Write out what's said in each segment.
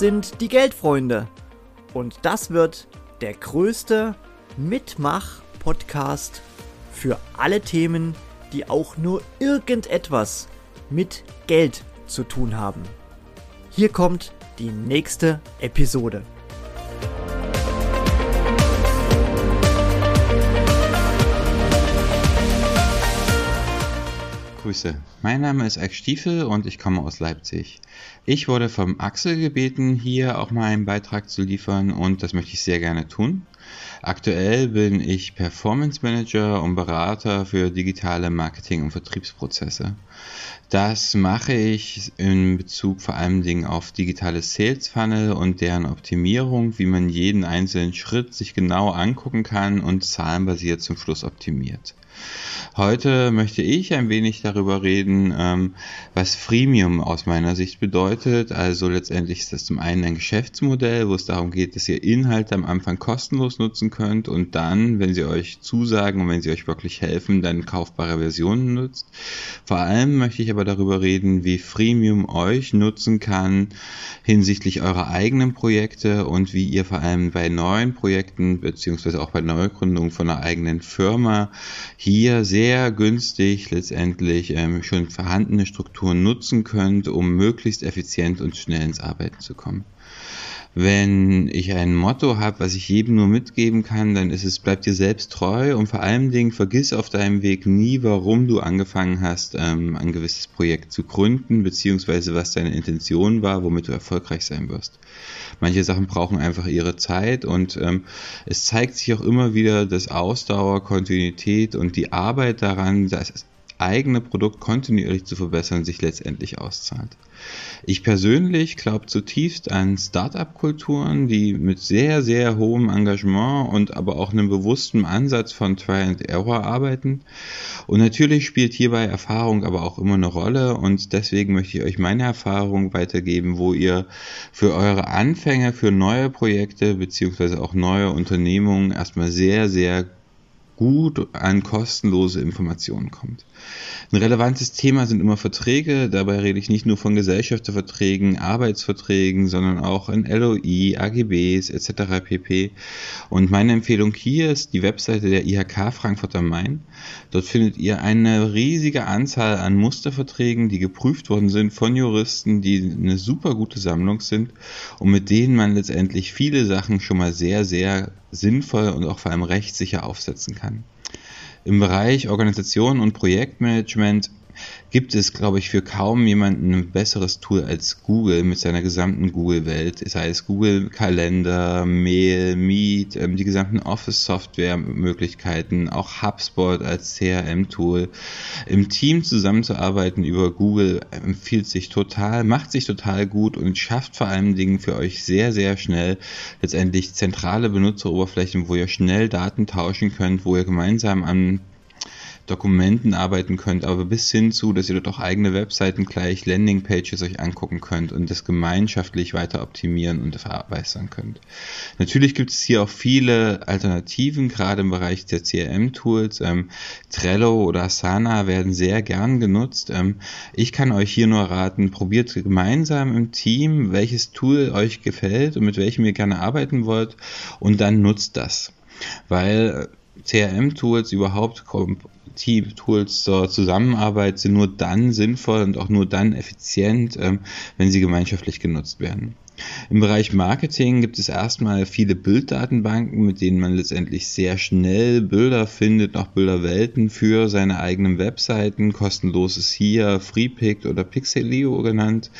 sind die Geldfreunde. Und das wird der größte Mitmach-Podcast für alle Themen, die auch nur irgendetwas mit Geld zu tun haben. Hier kommt die nächste Episode. Grüße, mein Name ist Eik Stiefel und ich komme aus Leipzig. Ich wurde vom Axel gebeten, hier auch mal einen Beitrag zu liefern und das möchte ich sehr gerne tun. Aktuell bin ich Performance Manager und Berater für digitale Marketing- und Vertriebsprozesse. Das mache ich in Bezug vor allem auf digitale Sales Funnel und deren Optimierung, wie man jeden einzelnen Schritt sich genau angucken kann und zahlenbasiert zum Schluss optimiert. Heute möchte ich ein wenig darüber reden, ähm, was Freemium aus meiner Sicht bedeutet. Also letztendlich ist das zum einen ein Geschäftsmodell, wo es darum geht, dass ihr Inhalte am Anfang kostenlos nutzen könnt und dann, wenn sie euch zusagen und wenn sie euch wirklich helfen, dann kaufbare Versionen nutzt. Vor allem möchte ich aber darüber reden, wie Freemium euch nutzen kann hinsichtlich eurer eigenen Projekte und wie ihr vor allem bei neuen Projekten beziehungsweise auch bei Neugründung von einer eigenen Firma hier sehr günstig letztendlich ähm, schon vorhandene Strukturen nutzen könnt, um möglichst effizient und schnell ins Arbeiten zu kommen. Wenn ich ein Motto habe, was ich jedem nur mitgeben kann, dann ist es, bleib dir selbst treu und vor allen Dingen vergiss auf deinem Weg nie, warum du angefangen hast, ähm, ein gewisses Projekt zu gründen, beziehungsweise was deine Intention war, womit du erfolgreich sein wirst. Manche Sachen brauchen einfach ihre Zeit und ähm, es zeigt sich auch immer wieder, dass Ausdauer, Kontinuität und die Arbeit daran, das eigene Produkt kontinuierlich zu verbessern, sich letztendlich auszahlt. Ich persönlich glaube zutiefst an Startup-Kulturen, die mit sehr, sehr hohem Engagement und aber auch einem bewussten Ansatz von Try and Error arbeiten. Und natürlich spielt hierbei Erfahrung aber auch immer eine Rolle und deswegen möchte ich euch meine Erfahrung weitergeben, wo ihr für eure Anfänge, für neue Projekte beziehungsweise auch neue Unternehmungen erstmal sehr, sehr gut an kostenlose Informationen kommt. Ein relevantes Thema sind immer Verträge. Dabei rede ich nicht nur von Gesellschafterverträgen, Arbeitsverträgen, sondern auch in LOI, AGBs etc. pp. Und meine Empfehlung hier ist die Webseite der IHK Frankfurt am Main. Dort findet ihr eine riesige Anzahl an Musterverträgen, die geprüft worden sind von Juristen, die eine super gute Sammlung sind und mit denen man letztendlich viele Sachen schon mal sehr, sehr sinnvoll und auch vor allem rechtssicher aufsetzen kann. Im Bereich Organisation und Projektmanagement gibt es, glaube ich, für kaum jemanden ein besseres Tool als Google mit seiner gesamten Google-Welt. Sei es Google Kalender, Mail, Meet, ähm, die gesamten Office-Software-Möglichkeiten, auch HubSpot als CRM-Tool. Im Team zusammenzuarbeiten über Google empfiehlt sich total, macht sich total gut und schafft vor allen Dingen für euch sehr, sehr schnell letztendlich zentrale Benutzeroberflächen, wo ihr schnell Daten tauschen könnt, wo ihr gemeinsam an Dokumenten arbeiten könnt, aber bis hin zu, dass ihr dort auch eigene Webseiten gleich Landingpages euch angucken könnt und das gemeinschaftlich weiter optimieren und verbessern könnt. Natürlich gibt es hier auch viele Alternativen, gerade im Bereich der CRM-Tools. Ähm, Trello oder Asana werden sehr gern genutzt. Ähm, ich kann euch hier nur raten, probiert gemeinsam im Team, welches Tool euch gefällt und mit welchem ihr gerne arbeiten wollt und dann nutzt das. Weil CRM-Tools überhaupt Team-Tools zur Zusammenarbeit sind nur dann sinnvoll und auch nur dann effizient, ähm, wenn sie gemeinschaftlich genutzt werden. Im Bereich Marketing gibt es erstmal viele Bilddatenbanken, mit denen man letztendlich sehr schnell Bilder findet, auch Bilderwelten für seine eigenen Webseiten. Kostenlos ist hier FreePict oder Pixelio genannt.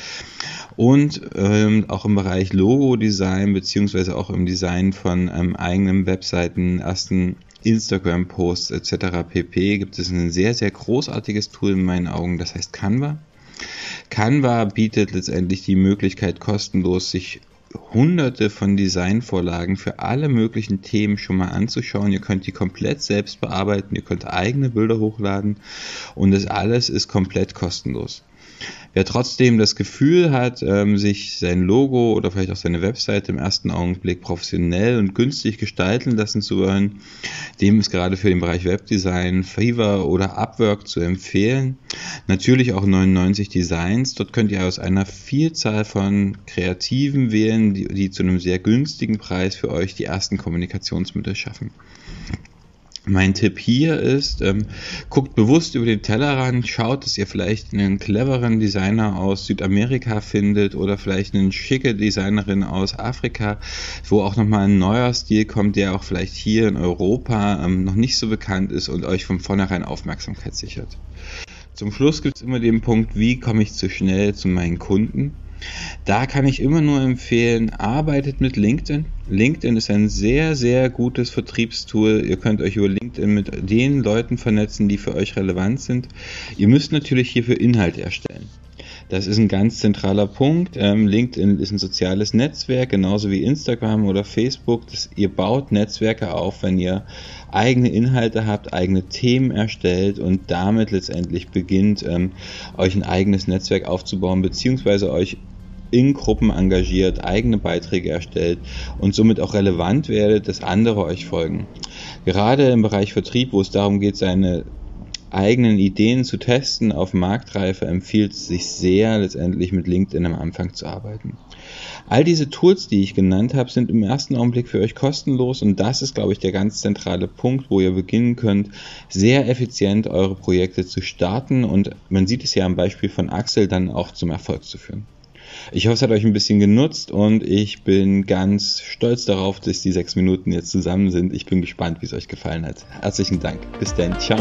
Und ähm, auch im Bereich Logo-Design beziehungsweise auch im Design von ähm, eigenen Webseiten, ersten Instagram-Posts etc. pp. gibt es ein sehr, sehr großartiges Tool in meinen Augen, das heißt Canva. Canva bietet letztendlich die Möglichkeit, kostenlos sich hunderte von Designvorlagen für alle möglichen Themen schon mal anzuschauen. Ihr könnt die komplett selbst bearbeiten, ihr könnt eigene Bilder hochladen und das alles ist komplett kostenlos. Wer trotzdem das Gefühl hat, ähm, sich sein Logo oder vielleicht auch seine Webseite im ersten Augenblick professionell und günstig gestalten lassen zu wollen, dem ist gerade für den Bereich Webdesign Fiverr oder Upwork zu empfehlen. Natürlich auch 99 Designs. Dort könnt ihr aus einer Vielzahl von Kreativen wählen, die, die zu einem sehr günstigen Preis für euch die ersten Kommunikationsmittel schaffen. Mein Tipp hier ist, ähm, guckt bewusst über den Tellerrand, schaut, dass ihr vielleicht einen cleveren Designer aus Südamerika findet oder vielleicht eine schicke Designerin aus Afrika, wo auch nochmal ein neuer Stil kommt, der auch vielleicht hier in Europa ähm, noch nicht so bekannt ist und euch von vornherein Aufmerksamkeit sichert. Zum Schluss gibt es immer den Punkt, wie komme ich zu schnell zu meinen Kunden? Da kann ich immer nur empfehlen, arbeitet mit LinkedIn. LinkedIn ist ein sehr, sehr gutes Vertriebstool. Ihr könnt euch über LinkedIn mit den Leuten vernetzen, die für euch relevant sind. Ihr müsst natürlich hierfür Inhalt erstellen. Das ist ein ganz zentraler Punkt. Ähm, LinkedIn ist ein soziales Netzwerk, genauso wie Instagram oder Facebook. Das, ihr baut Netzwerke auf, wenn ihr eigene Inhalte habt, eigene Themen erstellt und damit letztendlich beginnt, ähm, euch ein eigenes Netzwerk aufzubauen, beziehungsweise euch in Gruppen engagiert, eigene Beiträge erstellt und somit auch relevant werdet, dass andere euch folgen. Gerade im Bereich Vertrieb, wo es darum geht, seine eigenen Ideen zu testen auf Marktreife, empfiehlt es sich sehr, letztendlich mit LinkedIn am Anfang zu arbeiten. All diese Tools, die ich genannt habe, sind im ersten Augenblick für euch kostenlos und das ist, glaube ich, der ganz zentrale Punkt, wo ihr beginnen könnt, sehr effizient eure Projekte zu starten und man sieht es ja am Beispiel von Axel dann auch zum Erfolg zu führen. Ich hoffe, es hat euch ein bisschen genutzt und ich bin ganz stolz darauf, dass die sechs Minuten jetzt zusammen sind. Ich bin gespannt, wie es euch gefallen hat. Herzlichen Dank. Bis dann. Ciao.